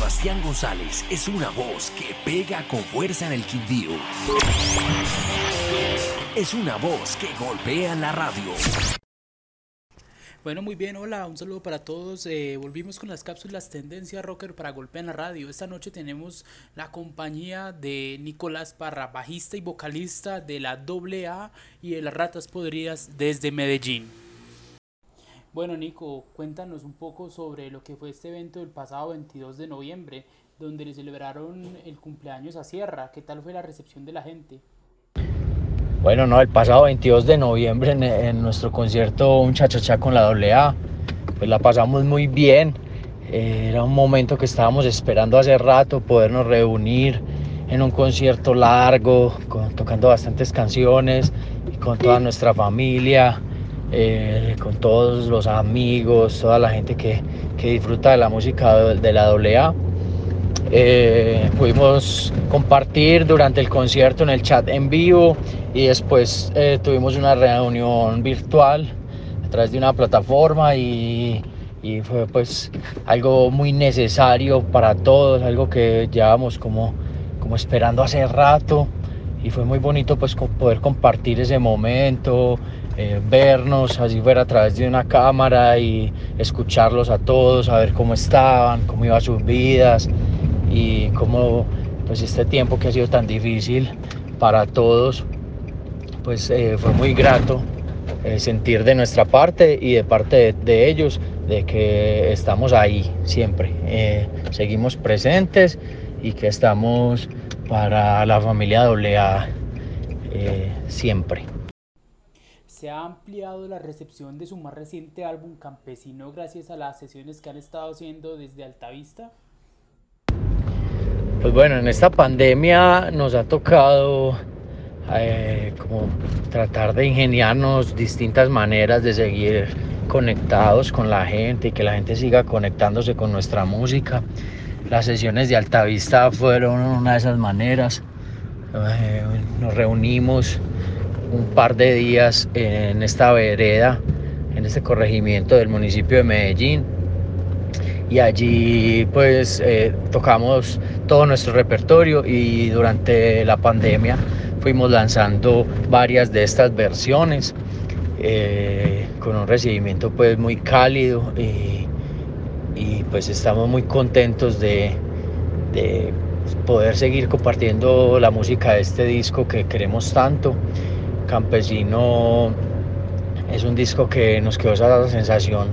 Sebastián González es una voz que pega con fuerza en el Quindío. Es una voz que golpea la radio. Bueno, muy bien, hola, un saludo para todos. Eh, volvimos con las cápsulas Tendencia Rocker para Golpea en la Radio. Esta noche tenemos la compañía de Nicolás Parra, bajista y vocalista de la AA y de las Ratas Podridas desde Medellín. Bueno, Nico, cuéntanos un poco sobre lo que fue este evento del pasado 22 de noviembre, donde le celebraron el cumpleaños a Sierra. ¿Qué tal fue la recepción de la gente? Bueno, no, el pasado 22 de noviembre en, nuestro concierto Un Chachachá con la AA, pues la pasamos muy bien. Eh, era un momento que estábamos esperando hace rato, podernos reunir en un concierto largo, tocando bastantes canciones y con toda nuestra familia, eh, con todos los amigos, toda la gente que, que disfruta de la música de la AA. Eh, pudimos compartir durante el concierto en el chat en vivo y después eh, tuvimos una reunión virtual a través de una plataforma y, y, fue pues algo muy necesario para todos, algo que llevábamos como, como esperando hace rato y fue muy bonito pues poder compartir ese momento, eh, vernos así fuera a través de una cámara y escucharlos a todos, a ver cómo estaban, cómo iban sus vidas y cómo pues este tiempo que ha sido tan difícil para todos, pues eh, fue muy grato eh, sentir de nuestra parte y de parte de, ellos de que estamos ahí siempre, seguimos presentes y que estamos para la familia AA siempre. Se ha ampliado la recepción de su más reciente álbum Campesino gracias a las sesiones que han estado haciendo desde Altavista. Pues bueno, en esta pandemia nos ha tocado eh, como tratar de ingeniarnos distintas maneras de seguir conectados con la gente y que la gente siga conectándose con nuestra música. Las sesiones de Altavista fueron una de esas maneras. Eh, nos reunimos un par de días en esta vereda, en este corregimiento del municipio de Medellín y allí pues eh, tocamos todo nuestro repertorio y durante la pandemia fuimos lanzando varias de estas versiones eh, con un recibimiento pues muy cálido y, pues estamos muy contentos de, poder seguir compartiendo la música de este disco que queremos tanto. Campesino es un disco que nos quedó esa sensación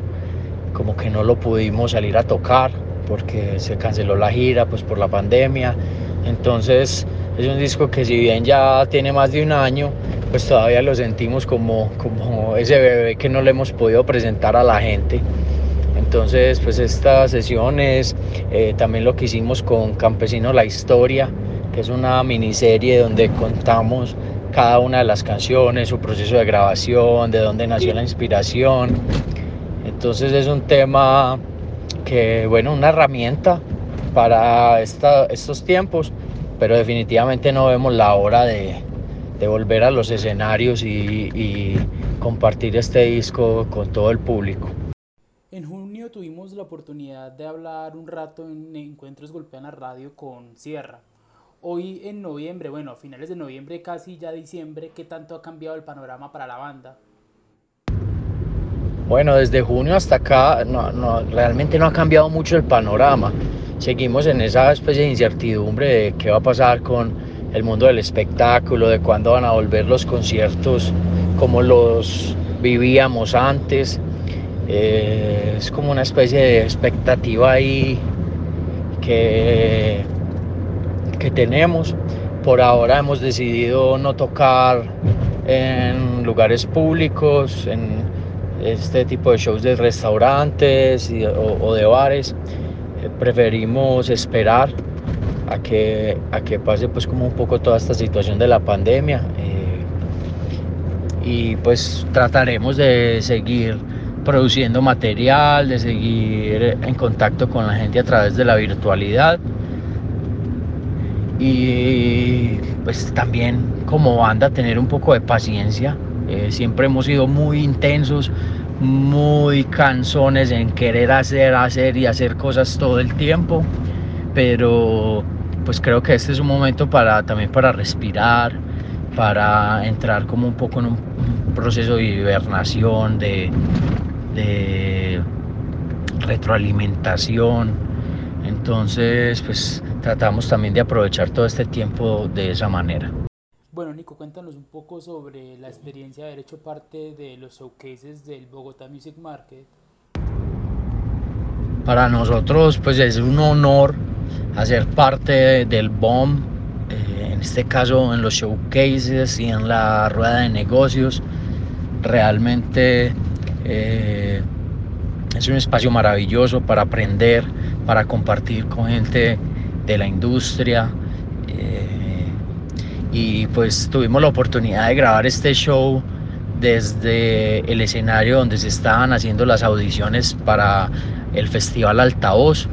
como que no lo pudimos salir a tocar porque se canceló la gira pues por la pandemia. Entonces es un disco que si bien ya tiene más de un año, pues todavía lo sentimos como, como ese bebé que no le hemos podido presentar a la gente. Entonces pues estas sesiones, eh, también lo que hicimos con Campesino La Historia, que es una miniserie donde contamos cada una de las canciones, su proceso de grabación, de dónde nació la inspiración, entonces es un tema que, bueno, una herramienta para estos tiempos, pero definitivamente no vemos la hora de, volver a los escenarios y, compartir este disco con todo el público. Tuvimos la oportunidad de hablar un rato en Encuentros Golpean la Radio con Sierra. Hoy en noviembre, bueno, a finales de noviembre, casi ya diciembre, ¿qué tanto ha cambiado el panorama para la banda? Bueno, desde junio hasta acá no, realmente no ha cambiado mucho el panorama. Seguimos en esa especie de incertidumbre de qué va a pasar con el mundo del espectáculo, de cuándo van a volver los conciertos como los vivíamos antes. Es como una especie de expectativa ahí que, que tenemos. Por ahora hemos decidido no tocar en lugares públicos, en este tipo de shows de restaurantes o, de bares. Eh, preferimos esperar a que, a que pase pues como un poco toda esta situación de la pandemia eh, y pues trataremos de seguir produciendo material, de seguir en contacto con la gente a través de la virtualidad y pues también como banda tener un poco de paciencia eh, siempre hemos sido muy intensos, muy cansones en querer hacer, hacer y hacer cosas todo el tiempo. pero pues creo que este es un momento para también para respirar, para entrar como un poco en un, proceso de hibernación, de, de retroalimentación. Entonces, pues tratamos también de aprovechar todo este tiempo de esa manera. Bueno, Nico, cuéntanos un poco sobre la experiencia de haber hecho parte de los showcases del Bogotá Music Market. Para nosotros, pues es un honor hacer parte del BOM, eh, en este caso en los showcases y en la rueda de negocios. Realmente eh, es un espacio maravilloso para aprender, para compartir con gente de la industria. Eh, y pues tuvimos la oportunidad de grabar este show desde el escenario donde se estaban haciendo las audiciones para el Festival Altavoz.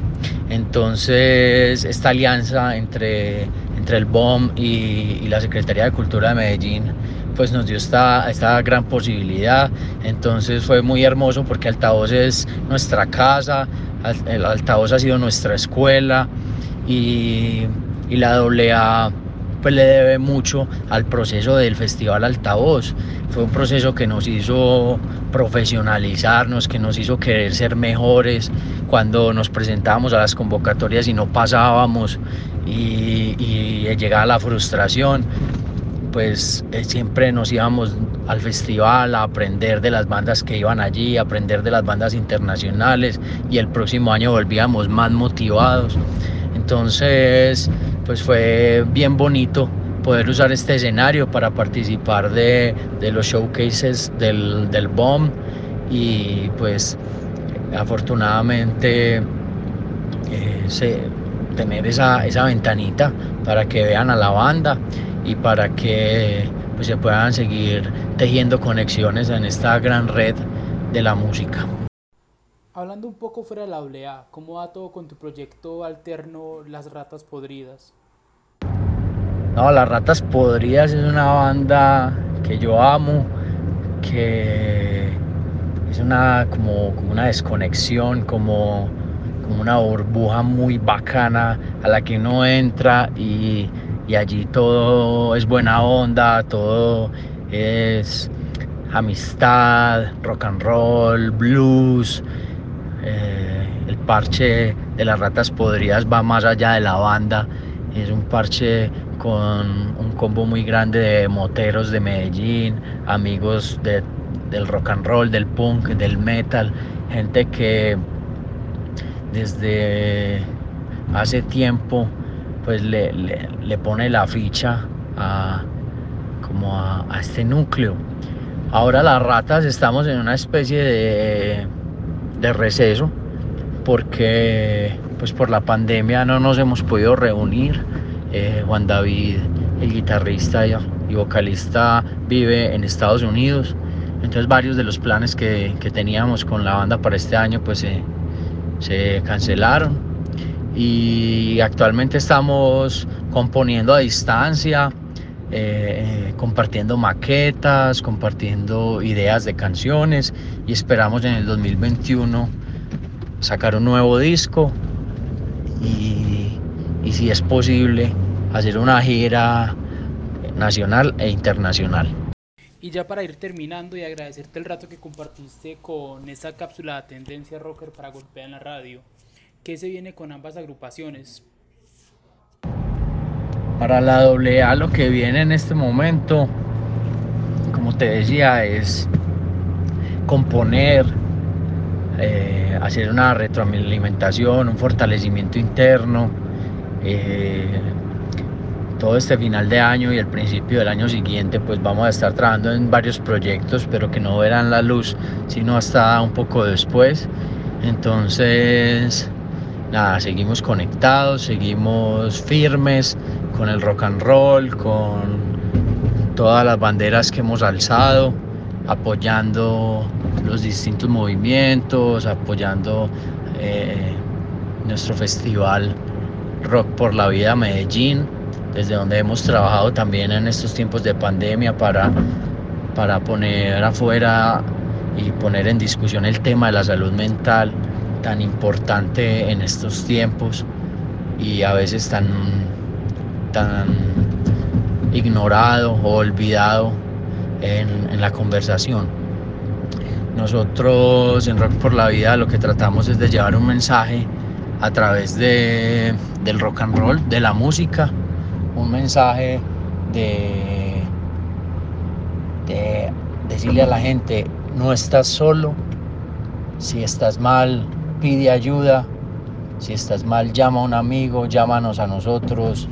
Entonces, esta alianza entre, entre el BOM y, la Secretaría de Cultura de Medellín pues nos dio esta, esta gran posibilidad. Entonces fue muy hermoso porque Altavoz es nuestra casa, el Altavoz ha sido nuestra escuela y, y la AA pues le debe mucho al proceso del Festival Altavoz. Fue un proceso que nos hizo profesionalizarnos, que nos hizo querer ser mejores cuando nos presentábamos a las convocatorias y no pasábamos y, y llegaba la frustración pues eh, siempre nos íbamos al festival a aprender de las bandas que iban allí, a aprender de las bandas internacionales y el próximo año volvíamos más motivados. Entonces, pues fue bien bonito poder usar este escenario para participar de, los showcases del, del BOM y pues afortunadamente eh, tener esa, esa ventanita para que vean a la banda y para que pues, se puedan seguir tejiendo conexiones en esta gran red de la música. Hablando un poco fuera de la OLEA, ¿cómo va todo con tu proyecto alterno Las Ratas Podridas? No, Las Ratas Podridas es una banda que yo amo, que es una como, una desconexión, como, como, una burbuja muy bacana a la que uno entra y, y allí todo es buena onda, todo es amistad, rock and roll, blues, eh, el parche de las ratas podridas va más allá de la banda. Es un parche con un combo muy grande de moteros de Medellín, amigos del rock and roll, del punk, del metal, gente que desde hace tiempo pues le, pone la ficha a, como a este núcleo. Ahora las ratas estamos en una especie de de receso porque pues por la pandemia no nos hemos podido reunir. Eh, Juan David, el guitarrista y vocalista, vive en Estados Unidos. Entonces varios de los planes que, teníamos con la banda para este año pues se cancelaron. Y actualmente estamos componiendo a distancia, eh, compartiendo maquetas, compartiendo ideas de canciones y esperamos en el 2021 sacar un nuevo disco y, y si es posible hacer una gira nacional e internacional. Y ya para ir terminando y agradecerte el rato que compartiste con esta cápsula de tendencia rocker para golpear en la radio, ¿qué se viene con ambas agrupaciones? Para la AA lo que viene en este momento, como te decía, es componer, eh, hacer una retroalimentación, un fortalecimiento interno. Eh, todo este final de año y el principio del año siguiente pues vamos a estar trabajando en varios proyectos pero que no verán la luz sino hasta un poco después entonces nada seguimos conectados seguimos firmes con el rock and roll, con todas las banderas que hemos alzado, apoyando los distintos movimientos, apoyando eh, nuestro festival Rock por la Vida Medellín, desde donde hemos trabajado también en estos tiempos de pandemia para, para poner afuera y poner en discusión el tema de la salud mental tan importante en estos tiempos y a veces tan, tan ignorado o olvidado en, la conversación. Nosotros en Rock por la Vida lo que tratamos es de llevar un mensaje a través de, del rock and roll, de la música, un mensaje de, de decirle a la gente, no estás solo, si estás mal, pide ayuda, si estás mal, llama a un amigo, llámanos a nosotros,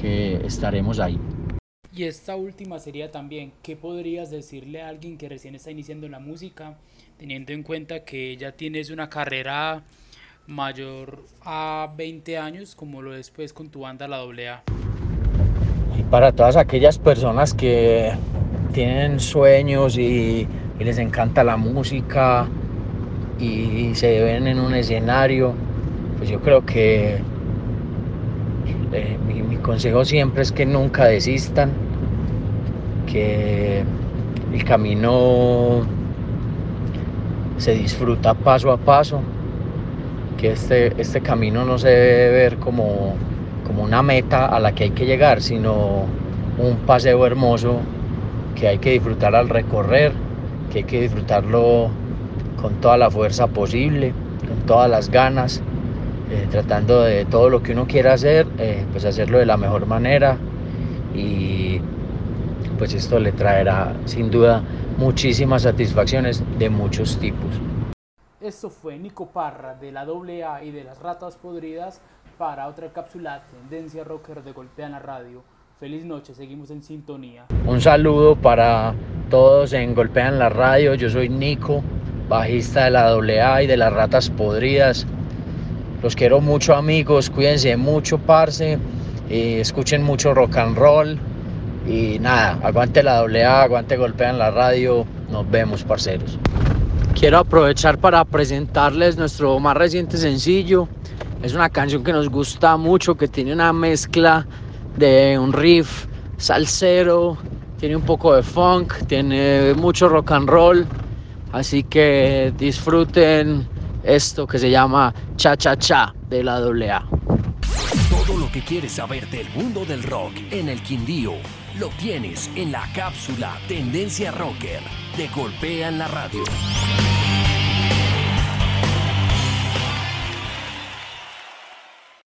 que estaremos ahí. Y esta última sería también, ¿qué podrías decirle a alguien que recién está iniciando en la música, teniendo en cuenta que ya tienes una carrera mayor a 20 años, como lo es pues con tu banda La AA? Y para todas aquellas personas que tienen sueños y, les encanta la música y se ven en un escenario, pues yo creo que eh, mi consejo siempre es que nunca desistan que el camino se disfruta paso a paso, que este, este camino no se debe ver como, como una meta a la que hay que llegar, sino un paseo hermoso que hay que disfrutar al recorrer, que hay que disfrutarlo con toda la fuerza posible, con todas las ganas, eh, tratando de todo lo que uno quiera hacer, eh, pues hacerlo de la mejor manera y pues esto le traerá sin duda muchísimas satisfacciones de muchos tipos. Esto fue Nico Parra de la AA y de las Ratas Podridas para otra cápsula Tendencia Rocker de Golpean la Radio. Feliz noche, seguimos en sintonía. Un saludo para todos en Golpean la Radio. Yo soy Nico, bajista de la AA y de las Ratas Podridas. Los quiero mucho amigos, cuídense mucho, parce. Y escuchen mucho rock and roll y nada, aguante la doble A, aguante golpea en la radio. Nos vemos, parceros. Quiero aprovechar para presentarles nuestro más reciente sencillo. Es una canción que nos gusta mucho, que tiene una mezcla de un riff salsero, tiene un poco de funk, tiene mucho rock and roll. Así que disfruten esto que se llama Cha Cha Cha de la AA. Todo lo que quieres saber del mundo del rock en el Quindío lo tienes en la cápsula Tendencia Rocker de Golpea en la Radio.